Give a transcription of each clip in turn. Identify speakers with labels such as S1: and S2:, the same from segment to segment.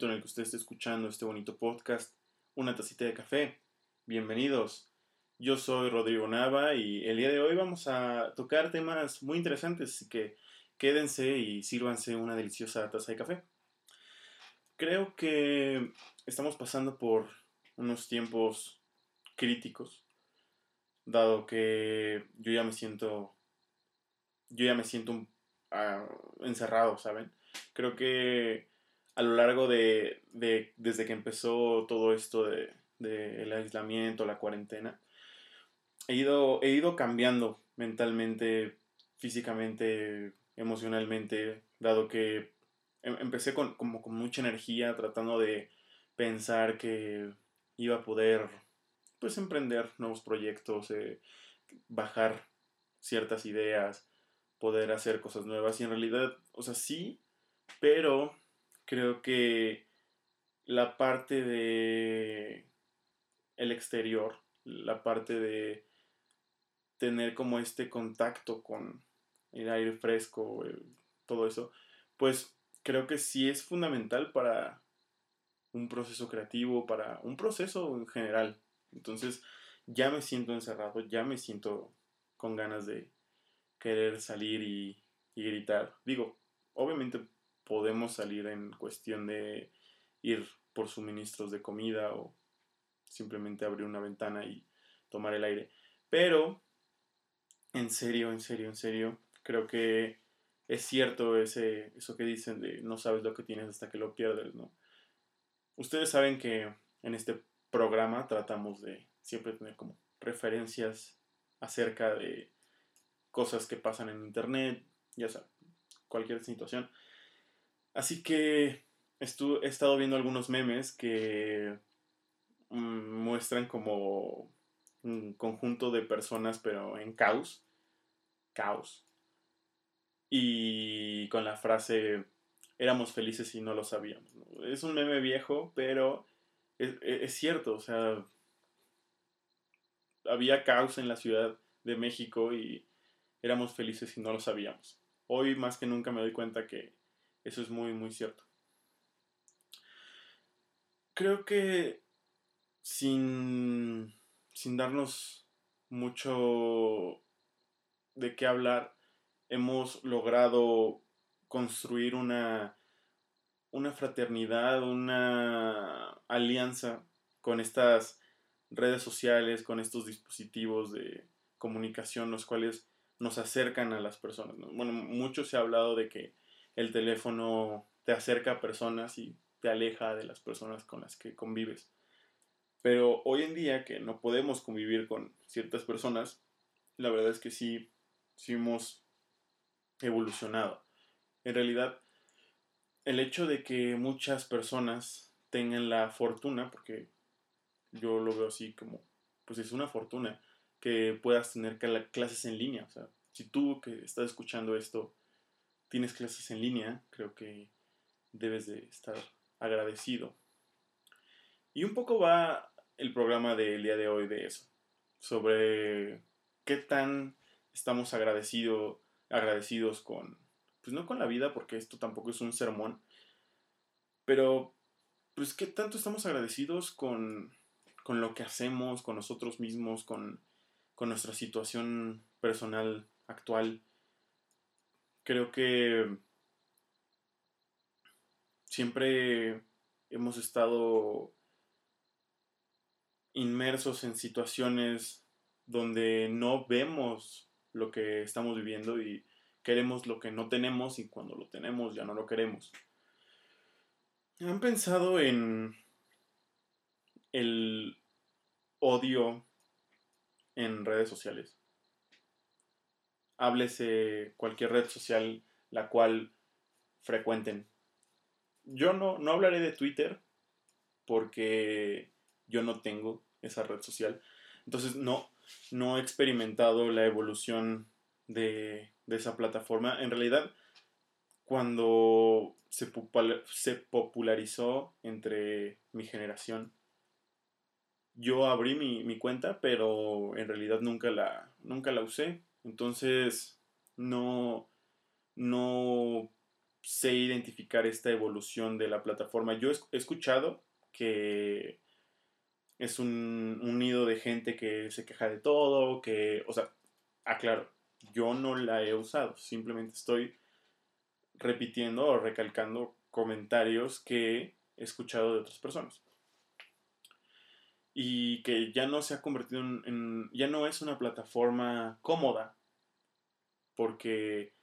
S1: en el que usted esté escuchando este bonito podcast, una tacita de café. Bienvenidos. Yo soy Rodrigo Nava y el día de hoy vamos a tocar temas muy interesantes, así que quédense y sírvanse una deliciosa taza de café. Creo que estamos pasando por unos tiempos críticos, dado que yo ya me siento, yo ya me siento uh, encerrado, ¿saben? Creo que a lo largo de, de desde que empezó todo esto de, de, el aislamiento, la cuarentena, he ido, he ido cambiando mentalmente, físicamente, emocionalmente, dado que em, empecé con, como con mucha energía tratando de pensar que iba a poder pues emprender nuevos proyectos, eh, bajar ciertas ideas, poder hacer cosas nuevas y en realidad, o sea, sí, pero creo que la parte de el exterior, la parte de tener como este contacto con el aire fresco, todo eso, pues creo que sí es fundamental para un proceso creativo, para un proceso en general. Entonces ya me siento encerrado, ya me siento con ganas de querer salir y, gritar. Digo, obviamente podemos salir en cuestión de ir por suministros de comida o simplemente abrir una ventana y tomar el aire. Pero, en serio, en serio, en serio, creo que es cierto ese, eso que dicen de no sabes lo que tienes hasta que lo pierdes, ¿no? Ustedes saben que en este programa tratamos de siempre tener como referencias acerca de cosas que pasan en internet, ya sabes, cualquier situación. Así que he estado viendo algunos memes que mm, muestran como un conjunto de personas pero en caos. Caos. Y con la frase éramos felices y no lo sabíamos. Es un meme viejo, pero es, cierto, o sea, había caos en la Ciudad de México y éramos felices y no lo sabíamos. Hoy más que nunca me doy cuenta que eso es muy, muy cierto. Creo que sin, sin darnos mucho de qué hablar, hemos logrado construir una una fraternidad, una alianza con estas redes sociales, con estos dispositivos de comunicación, los cuales nos acercan a las personas. Bueno, mucho se ha hablado de que el teléfono te acerca a personas y te aleja de las personas con las que convives. Pero hoy en día que no podemos convivir con ciertas personas, la verdad es que sí, sí hemos evolucionado. En realidad, el hecho de que muchas personas tengan la fortuna, porque yo lo veo así como, pues es una fortuna que puedas tener clases en línea. O sea, si tú que estás escuchando esto tienes clases en línea, creo que debes de estar agradecido. Y un poco va el programa del día de hoy de eso, sobre qué tan estamos agradecido, agradecidos con pues no con la vida, porque esto tampoco es un sermón, pero pues qué tanto estamos agradecidos con, con lo que hacemos, con nosotros mismos, con, con nuestra situación personal actual. Creo que siempre hemos estado inmersos en situaciones donde no vemos lo que estamos viviendo y queremos lo que no tenemos y cuando lo tenemos ya no lo queremos. ¿Han pensado en el odio en redes sociales? Háblese cualquier red social la cual frecuenten. Yo no, no hablaré de Twitter porque yo no tengo esa red social. Entonces no, no he experimentado la evolución de de esa plataforma. En realidad, cuando se, popularizó entre mi generación, yo abrí mi, cuenta, pero en realidad nunca la, nunca la usé. Entonces, no, no sé identificar esta evolución de la plataforma. Yo he escuchado que es un, un nido de gente que se queja de todo, que, o sea, aclaro, yo no la he usado, simplemente estoy repitiendo o recalcando comentarios que he escuchado de otras personas. Y que ya no se ha convertido en, ya no es una plataforma cómoda, porque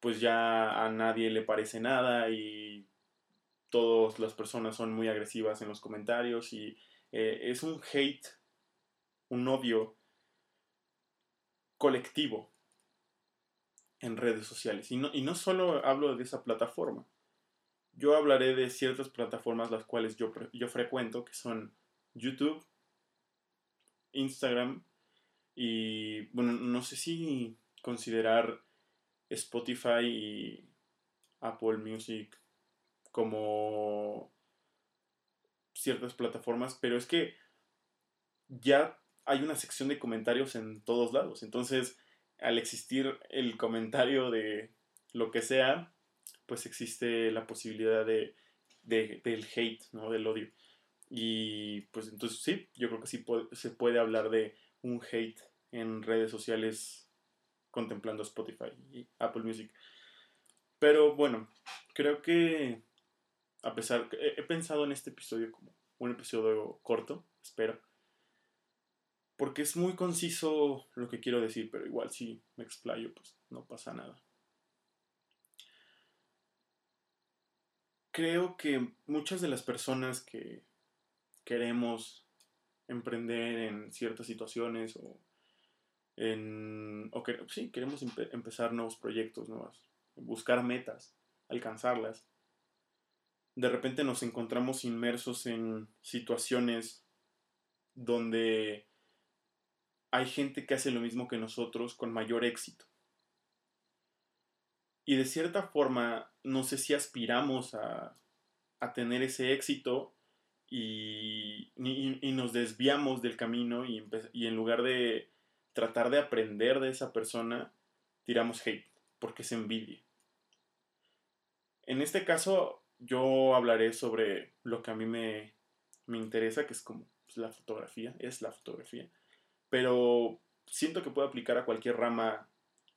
S1: pues ya a nadie le parece nada y todas las personas son muy agresivas en los comentarios y eh, es un hate, un odio colectivo en redes sociales. Y no, y no solo hablo de esa plataforma. Yo hablaré de ciertas plataformas las cuales yo, yo frecuento, que son YouTube, Instagram y, bueno, no sé si considerar Spotify y Apple Music como ciertas plataformas, pero es que ya hay una sección de comentarios en todos lados. Entonces, al existir el comentario de lo que sea, pues existe la posibilidad de, del hate, ¿no? Del odio. Y pues entonces sí, yo creo que sí se puede hablar de un hate en redes sociales contemplando Spotify y Apple Music. Pero bueno, creo que a pesar que he pensado en este episodio como un episodio corto, espero. Porque es muy conciso lo que quiero decir, pero igual si me explayo, pues no pasa nada. Creo que muchas de las personas que queremos emprender en ciertas situaciones o en sí queremos empezar nuevos proyectos nuevos buscar metas alcanzarlas de repente nos encontramos inmersos en situaciones donde hay gente que hace lo mismo que nosotros con mayor éxito. Y de cierta forma, no sé si aspiramos a, tener ese éxito y, nos desviamos del camino y, en lugar de tratar de aprender de esa persona, tiramos hate porque es envidia. En este caso, yo hablaré sobre lo que a mí me, interesa, que es como pues, la fotografía, es la fotografía, pero siento que puede aplicar a cualquier rama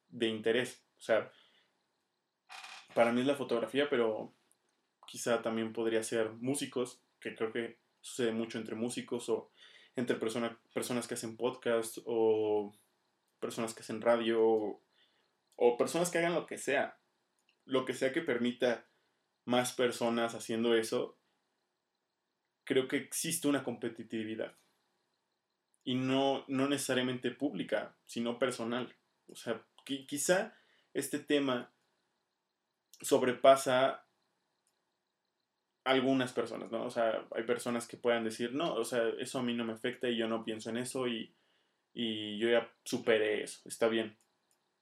S1: de interés. O sea, para mí es la fotografía, pero quizá también podría ser músicos, que creo que sucede mucho entre músicos o entre personas que hacen podcast o personas que hacen radio o personas que hagan lo que sea. Lo que sea que permita más personas haciendo eso, creo que existe una competitividad. Y no, no necesariamente pública, sino personal. O sea, quizá este tema sobrepasa algunas personas, ¿no? O sea, hay personas que puedan decir, no, o sea, eso a mí no me afecta y yo no pienso en eso y, y yo ya superé eso, está bien.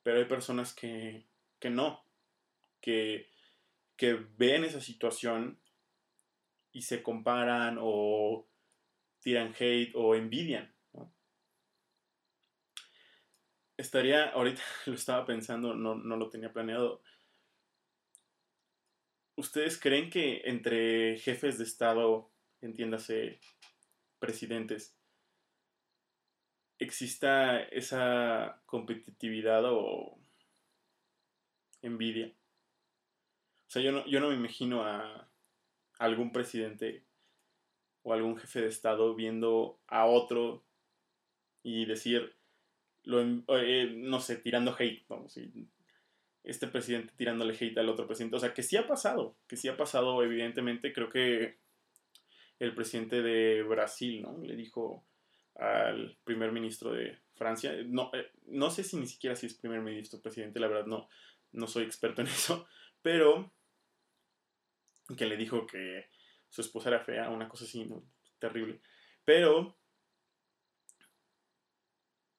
S1: Pero hay personas que, que no, que que ven esa situación y se comparan o tiran hate o envidian. Estaría, ahorita lo estaba pensando, no, no lo tenía planeado. ¿Ustedes creen que entre jefes de Estado, entiéndase, presidentes, exista esa competitividad o envidia? O sea, yo no, yo no me imagino a algún presidente o algún jefe de Estado viendo a otro y decir, lo, eh, no sé, tirando hate, vamos, este presidente tirándole hate al otro presidente. O sea, que sí ha pasado, que sí ha pasado, evidentemente, creo que el presidente de Brasil, ¿no? Le dijo al primer ministro de Francia, no, eh, no sé si ni siquiera si es primer ministro o presidente, la verdad no, no soy experto en eso, pero que le dijo que su esposa era fea, una cosa así, terrible. Pero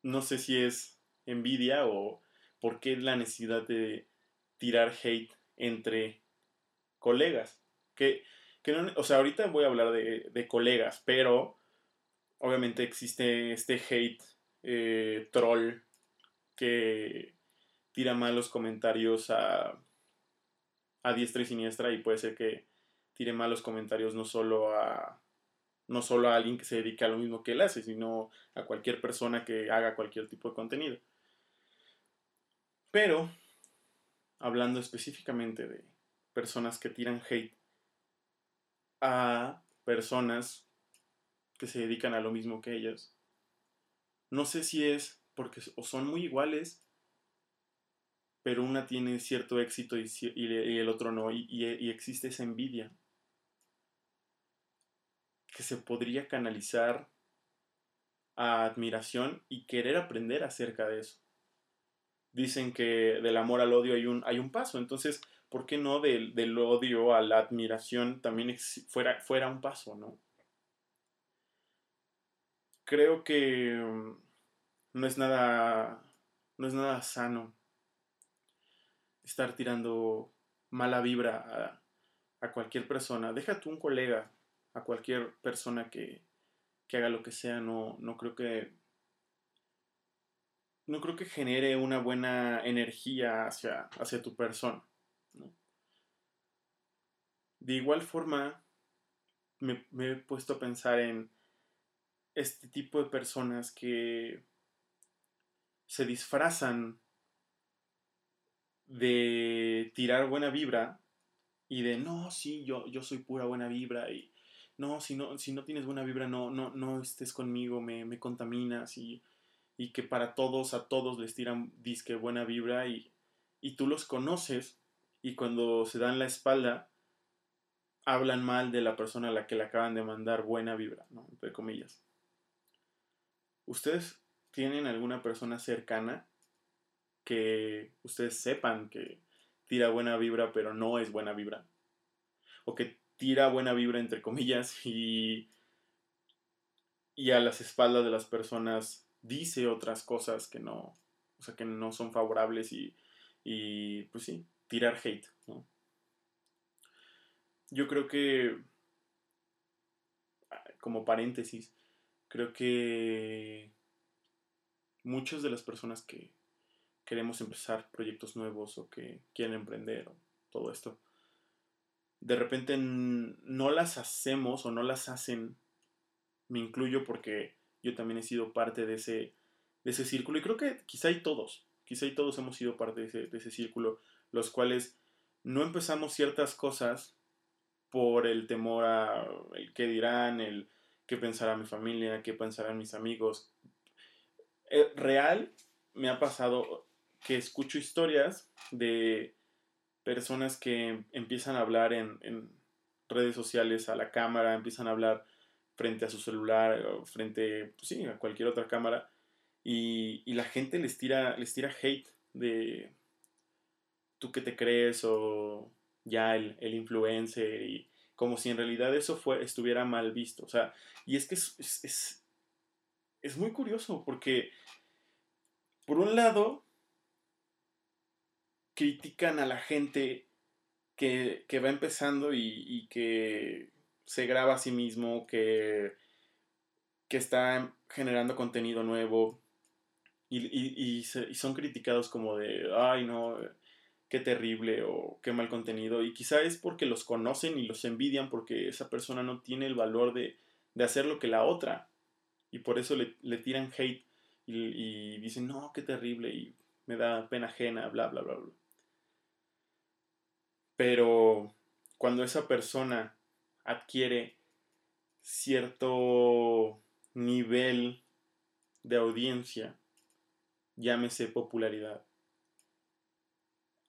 S1: no sé si es envidia o por qué la necesidad de tirar hate entre colegas. Que, que no, o sea, ahorita voy a hablar de, colegas, pero obviamente existe este hate eh, troll que tira malos comentarios a a diestra y siniestra y puede ser que tire malos comentarios no solo a no solo a alguien que se dedique a lo mismo que él hace, sino a cualquier persona que haga cualquier tipo de contenido. Pero, hablando específicamente de personas que tiran hate a personas que se dedican a lo mismo que ellas, no sé si es porque o son muy iguales, pero una tiene cierto éxito y, el otro no, y existe esa envidia que se podría canalizar a admiración y querer aprender acerca de eso. Dicen que del amor al odio hay un, hay un paso, entonces, ¿por qué no del, del odio a la admiración también fuera, fuera un paso, no? Creo que mm, no es nada, no es nada sano estar tirando mala vibra a, a cualquier persona. Déjate un colega, a cualquier persona que, haga lo que sea, no, no creo que no creo que genere una buena energía hacia, hacia tu persona. De igual forma, me, he puesto a pensar en este tipo de personas que se disfrazan de tirar buena vibra y de no, sí, yo, yo soy pura buena vibra y no, si no, si no tienes buena vibra, no, no, no estés conmigo, me, me contaminas y, y, que para todos, a todos les tiran disque buena vibra y, y tú los conoces y cuando se dan la espalda hablan mal de la persona a la que le acaban de mandar buena vibra, ¿no? Entre comillas. ¿Ustedes tienen alguna persona cercana que ustedes sepan que tira buena vibra pero no es buena vibra? O que tira buena vibra, entre comillas, y, y a las espaldas de las personas dice otras cosas que no, o sea, que no son favorables y, y pues sí, tirar hate, ¿no? Yo creo que, como paréntesis, creo que muchas de las personas que queremos empezar proyectos nuevos o que quieren emprender o todo esto, de repente no las hacemos o no las hacen, me incluyo porque yo también he sido parte de ese, de ese círculo y creo que quizá hay todos, quizá hay todos hemos sido parte de ese, de ese círculo, los cuales no empezamos ciertas cosas por el temor a el qué dirán, el qué pensará mi familia, qué pensarán mis amigos. Eh, real me ha pasado que escucho historias de personas que empiezan a hablar en, redes sociales a la cámara, empiezan a hablar frente a su celular o frente, pues sí, a cualquier otra cámara y, la gente les tira, les tira hate de tú que te crees o ya el, influencer y como si en realidad eso fue, estuviera mal visto. O sea, y es que es, es, es muy curioso porque por un lado critican a la gente que, va empezando y, que se graba a sí mismo, que, que está generando contenido nuevo y, son criticados como de, ay no, qué terrible o qué mal contenido. Y quizá es porque los conocen y los envidian porque esa persona no tiene el valor de, hacer lo que la otra. Y por eso le, le tiran hate y, y, dicen, no, qué terrible y me da pena ajena, bla, bla, bla, bla. Pero cuando esa persona adquiere cierto nivel de audiencia, llámese popularidad,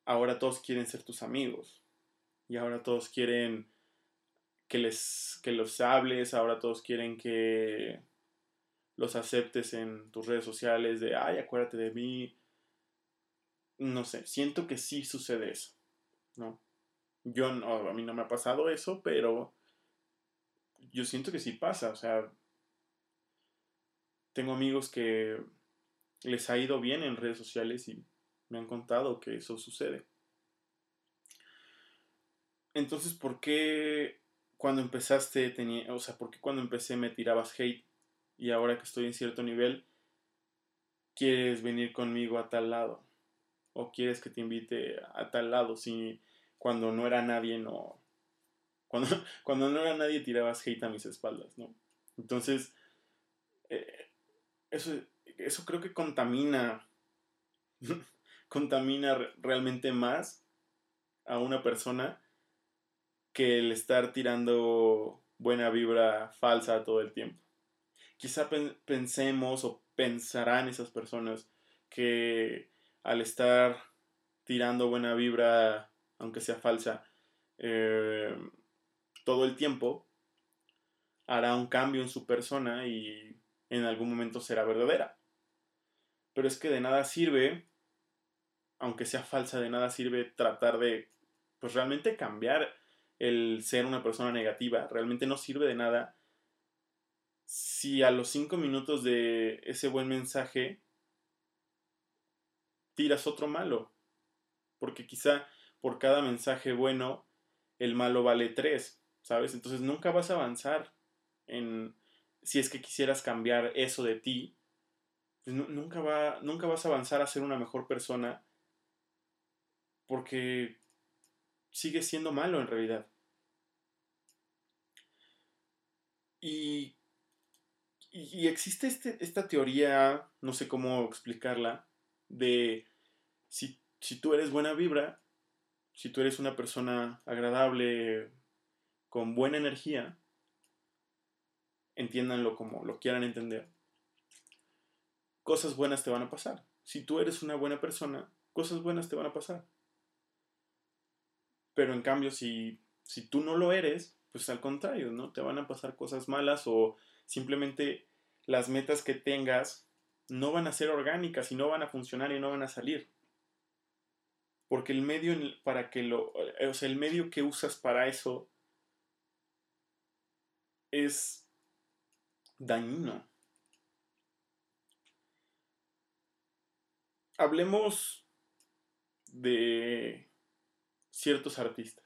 S1: ahora todos quieren ser tus amigos y ahora todos quieren que les que los hables, ahora todos quieren que los aceptes en tus redes sociales de, ay, acuérdate de mí. No sé, siento que sí sucede eso, ¿no? Yo no, a mí no me ha pasado eso, pero yo siento que sí pasa. O sea, tengo amigos que les ha ido bien en redes sociales y me han contado que eso sucede. Entonces, ¿por qué cuando empezaste tenía, o sea, por qué cuando empecé me tirabas hate y ahora que estoy en cierto nivel quieres venir conmigo a tal lado o quieres que te invite a tal lado? Si cuando no era nadie, no. Cuando, cuando no era nadie tirabas hate a mis espaldas, ¿no? Entonces, eh, eso, eso creo que contamina, contamina realmente más a una persona que el estar tirando buena vibra falsa todo el tiempo. Quizá pensemos o pensarán esas personas que al estar tirando buena vibra, aunque sea falsa, eh, todo el tiempo, hará un cambio en su persona y en algún momento será verdadera. Pero es que de nada sirve, aunque sea falsa, de nada sirve tratar de, pues realmente cambiar el ser una persona negativa. Realmente no sirve de nada si a los cinco minutos de ese buen mensaje tiras otro malo. Porque quizá por cada mensaje bueno, el malo vale tres, ¿sabes? Entonces nunca vas a avanzar en si es que quisieras cambiar eso de ti, pues nunca, va, nunca vas a avanzar a ser una mejor persona porque sigues siendo malo en realidad. Y, y, existe este, esta teoría, no sé cómo explicarla, de si, si tú eres buena vibra, si tú eres una persona agradable, con buena energía, entiéndanlo como lo quieran entender, cosas buenas te van a pasar. Si tú eres una buena persona, cosas buenas te van a pasar. Pero en cambio, si, si tú no lo eres, pues al contrario, ¿no? Te van a pasar cosas malas o simplemente las metas que tengas no van a ser orgánicas y no van a funcionar y no van a salir. Porque el medio para que lo, eh, o sea, el medio que usas para eso es dañino. Hablemos de ciertos artistas.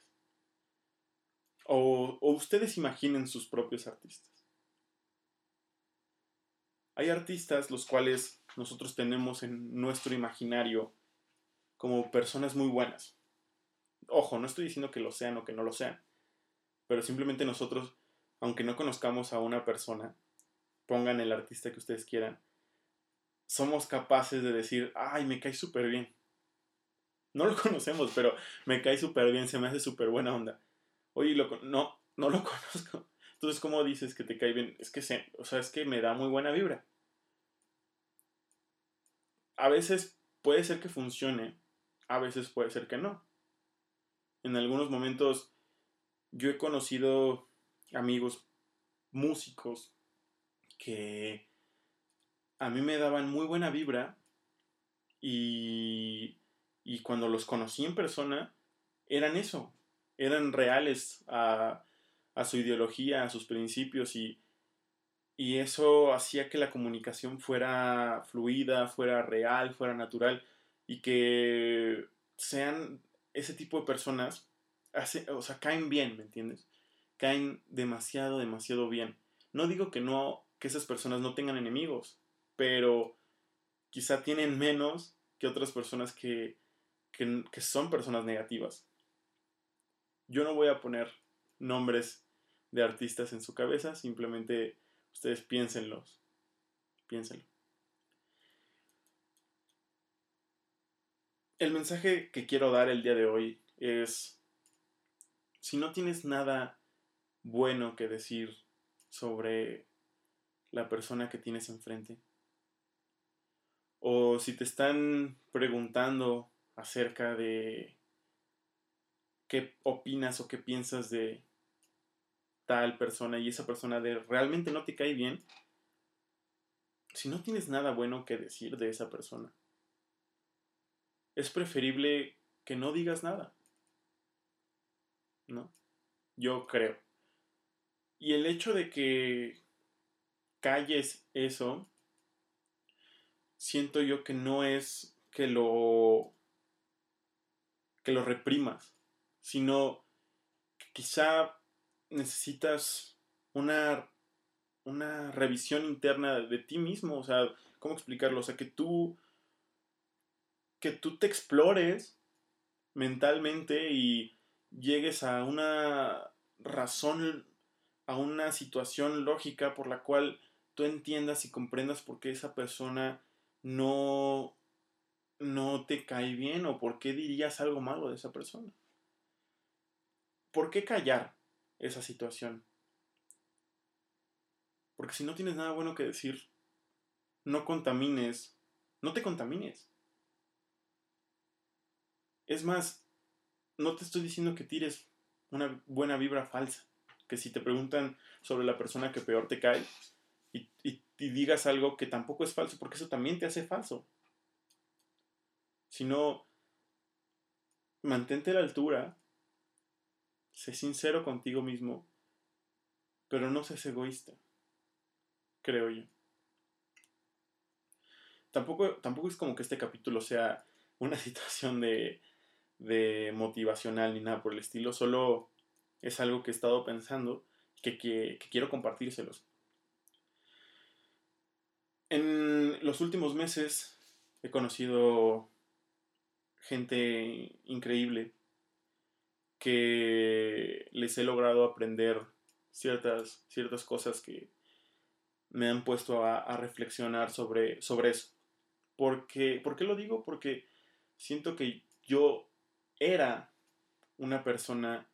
S1: O, o, ustedes imaginen sus propios artistas. Hay artistas los cuales nosotros tenemos en nuestro imaginario como personas muy buenas. Ojo, no estoy diciendo que lo sean o que no lo sean, pero simplemente nosotros, aunque no conozcamos a una persona, pongan el artista que ustedes quieran, somos capaces de decir, ay, me cae súper bien. No lo conocemos, pero me cae súper bien, se me hace súper buena onda. Oye, lo, no, no lo conozco. Entonces, ¿cómo dices que te cae bien? Es que, se, o sea, es que me da muy buena vibra. A veces puede ser que funcione, a veces puede ser que no. En algunos momentos yo he conocido amigos músicos que a mí me daban muy buena vibra y, y cuando los conocí en persona eran eso, eran reales a, a su ideología, a sus principios y, y eso hacía que la comunicación fuera fluida, fuera real, fuera natural y que sean ese tipo de personas, o sea, caen bien, ¿me entiendes? Caen demasiado, demasiado bien. No digo que no, que esas personas no tengan enemigos, pero quizá tienen menos que otras personas que, que, que son personas negativas. Yo no voy a poner nombres de artistas en su cabeza, simplemente Ustedes piénsenlos. Piénsenlo. El mensaje que quiero dar el día de hoy es, si no tienes nada bueno que decir sobre la persona que tienes enfrente, o si te están preguntando acerca de qué opinas o qué piensas de tal persona y esa persona de realmente no te cae bien, si no tienes nada bueno que decir de esa persona, es preferible que no digas nada. ¿No? Yo creo. Y el hecho de que calles eso, siento yo que no es que lo que lo reprimas, sino que quizá necesitas una, una revisión interna de ti mismo, o sea, ¿cómo explicarlo? O sea, que tú, que tú te explores mentalmente y llegues a una razón, a una situación lógica por la cual tú entiendas y comprendas por qué esa persona no, no te cae bien o por qué dirías algo malo de esa persona. ¿Por qué callar esa situación? Porque si no tienes nada bueno que decir, no contamines, no te contamines. Es más, no te estoy diciendo que tires una buena vibra falsa. Que si te preguntan sobre la persona que peor te cae y, digas algo que tampoco es falso, porque eso también te hace falso. Sino, mantente a la altura, sé sincero contigo mismo, pero no seas egoísta, creo yo. Tampoco, tampoco es como que este capítulo sea una situación de de motivacional ni nada por el estilo, solo es algo que he estado pensando que, que, quiero compartírselos. En los últimos meses he conocido gente increíble que les he logrado aprender ciertas, ciertas cosas que me han puesto a, reflexionar sobre, sobre eso. Porque, ¿Por qué lo digo? Porque siento que yo era una persona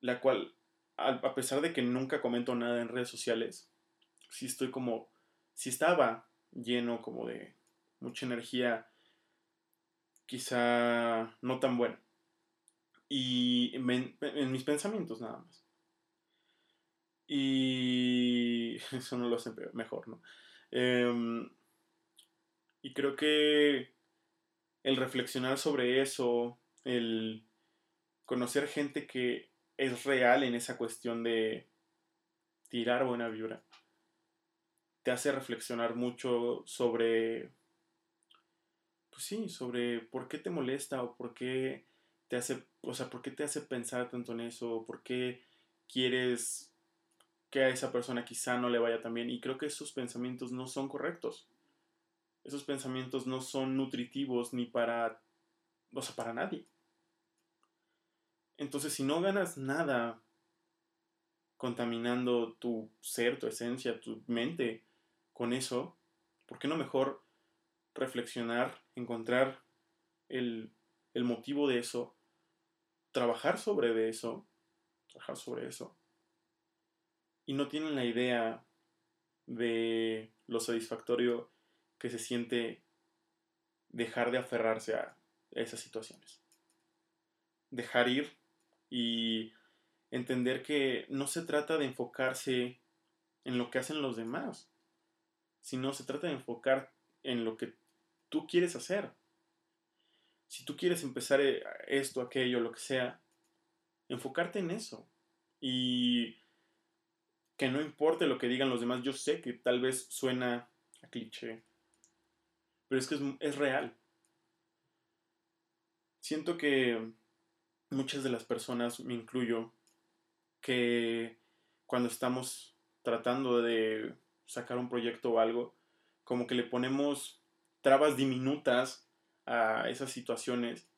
S1: la cual, a pesar de que nunca comento nada en redes sociales, sí estoy como, si estaba lleno como de mucha energía, quizá no tan buena. Y en, mis pensamientos nada más. Y eso no lo hace mejor, ¿no? Em, y creo que el reflexionar sobre eso, el conocer gente que es real en esa cuestión de tirar buena vibra, te hace reflexionar mucho sobre, pues sí, sobre por qué te molesta o por qué te hace, o sea, por qué te hace pensar tanto en eso, o por qué quieres que a esa persona quizá no le vaya tan bien. Y creo que esos pensamientos no son correctos. Esos pensamientos no son nutritivos ni para, o sea, para nadie. Entonces, si no ganas nada contaminando tu ser, tu esencia, tu mente con eso, ¿por qué no mejor reflexionar, encontrar el, el motivo de eso, trabajar sobre de eso, trabajar sobre eso? Y no tienen la idea de lo satisfactorio que se siente dejar de aferrarse a esas situaciones. Dejar ir y entender que no se trata de enfocarse en lo que hacen los demás, sino se trata de enfocar en lo que tú quieres hacer. Si tú quieres empezar eh, esto, aquello, lo que sea, enfocarte en eso. Y que no importe lo que digan los demás, yo sé que tal vez suena a cliché, pero es que es, es real. Siento que muchas de las personas, me incluyo, que cuando estamos tratando de sacar un proyecto o algo, como que le ponemos trabas diminutas a esas situaciones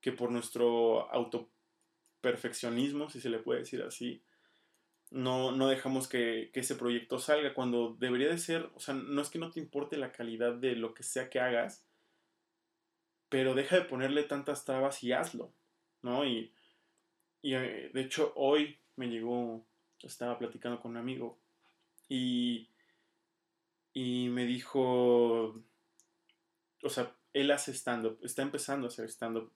S1: que por nuestro autoperfeccionismo, si se le puede decir así, no, no dejamos que, que, ese proyecto salga cuando debería de ser, o sea, no es que no te importe la calidad de lo que sea que hagas, pero deja de ponerle tantas trabas y hazlo. ¿No? Y, eh, de hecho hoy me llegó, estaba platicando con un amigo y, y me dijo, o sea, él hace stand-up, está empezando a hacer stand-up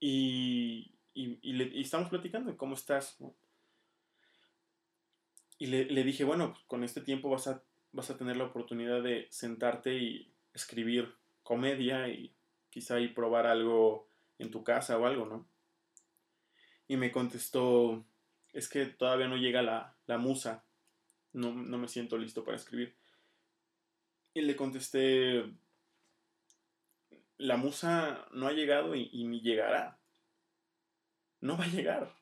S1: y, y, estamos platicando cómo estás, Y le, le, dije, bueno, con este tiempo vas a, vas a tener la oportunidad de sentarte y escribir comedia y quizá y probar algo en tu casa o algo, ¿no? Y me contestó, es que todavía no llega la, la musa, no, no me siento listo para escribir. Y le contesté, la musa no ha llegado y, ni llegará. No va a llegar.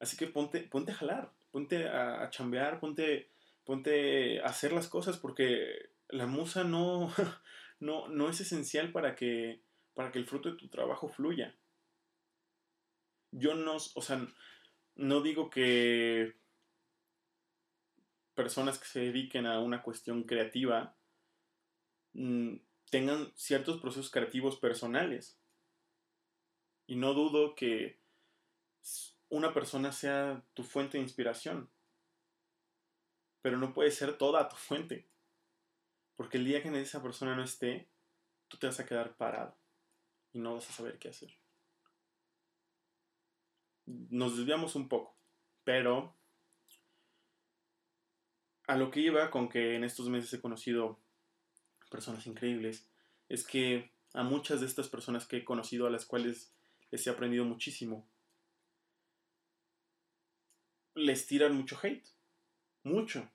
S1: Así que ponte, ponte a jalar, ponte a, a, chambear, ponte, ponte a hacer las cosas porque la musa no, no, no es esencial para que para que el fruto de tu trabajo fluya. yo no, o sea, no digo que personas que se dediquen a una cuestión creativa mm, tengan ciertos procesos creativos personales. Y no dudo que una persona sea tu fuente de inspiración. Pero no puede ser toda tu fuente. Porque el día que esa persona no esté, tú te vas a quedar parado y no vas a saber qué hacer. Nos desviamos un poco, pero a lo que iba con que en estos meses he conocido personas increíbles, es que a muchas de estas personas que he conocido, a las cuales les he aprendido muchísimo, les tiran mucho hate. Mucho.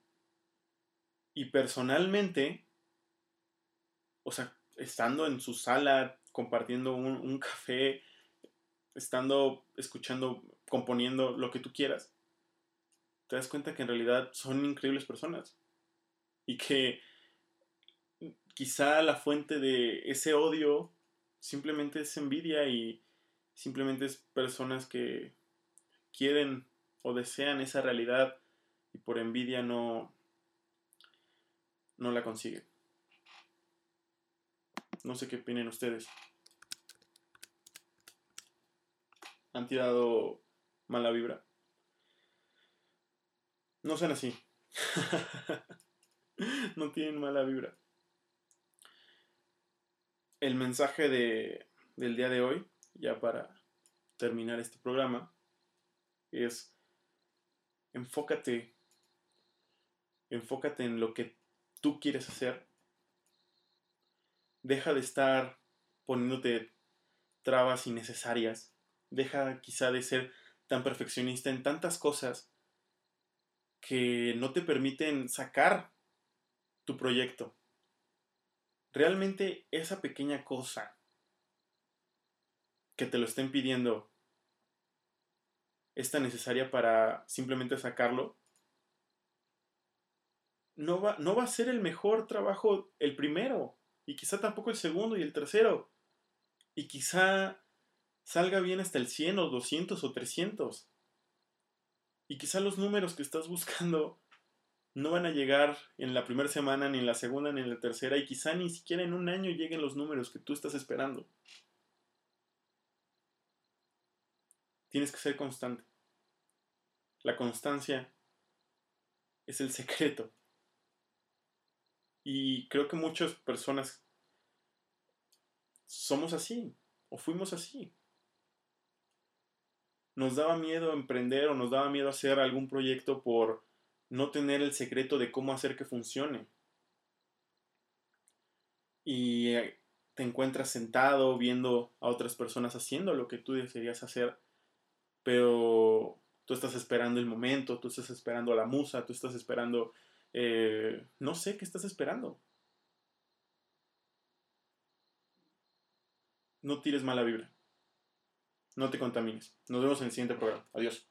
S1: Y personalmente, o sea, estando en su sala, compartiendo un, café, estando escuchando, componiendo lo que tú quieras, te das cuenta que en realidad son increíbles personas. Y que quizá la fuente de ese odio simplemente es envidia y simplemente es personas que quieren o desean esa realidad y por envidia no no la consiguen. No sé qué opinen ustedes. ¿Han tirado mala vibra? No sean así. no tienen mala vibra. El mensaje de, del día de hoy, ya para terminar este programa, es enfócate, enfócate en lo que tú quieres hacer Deja de estar poniéndote trabas innecesarias. Deja quizá de ser tan perfeccionista en tantas cosas que no te permiten sacar tu proyecto. Realmente esa pequeña cosa que te lo estén pidiendo es tan necesaria para simplemente sacarlo, no va, no va a ser el mejor trabajo el primero y quizá tampoco el segundo y el tercero. Y quizá salga bien hasta el 100 o 200 o 300. Y quizá los números que estás buscando no van a llegar en la primera semana, ni en la segunda, ni en la tercera, y quizá ni siquiera en un año lleguen los números que tú estás esperando. Tienes que ser constante. La constancia es el secreto y creo que muchas personas somos así, o fuimos así. Nos daba miedo emprender o nos daba miedo hacer algún proyecto por no tener el secreto de cómo hacer que funcione. Y eh, te encuentras sentado viendo a otras personas haciendo lo que tú desearías hacer, pero tú estás esperando el momento, tú estás esperando a la musa, tú estás esperando eh, no sé qué estás esperando. No tires mala vibra. No te contamines. Nos vemos en el siguiente programa. Adiós.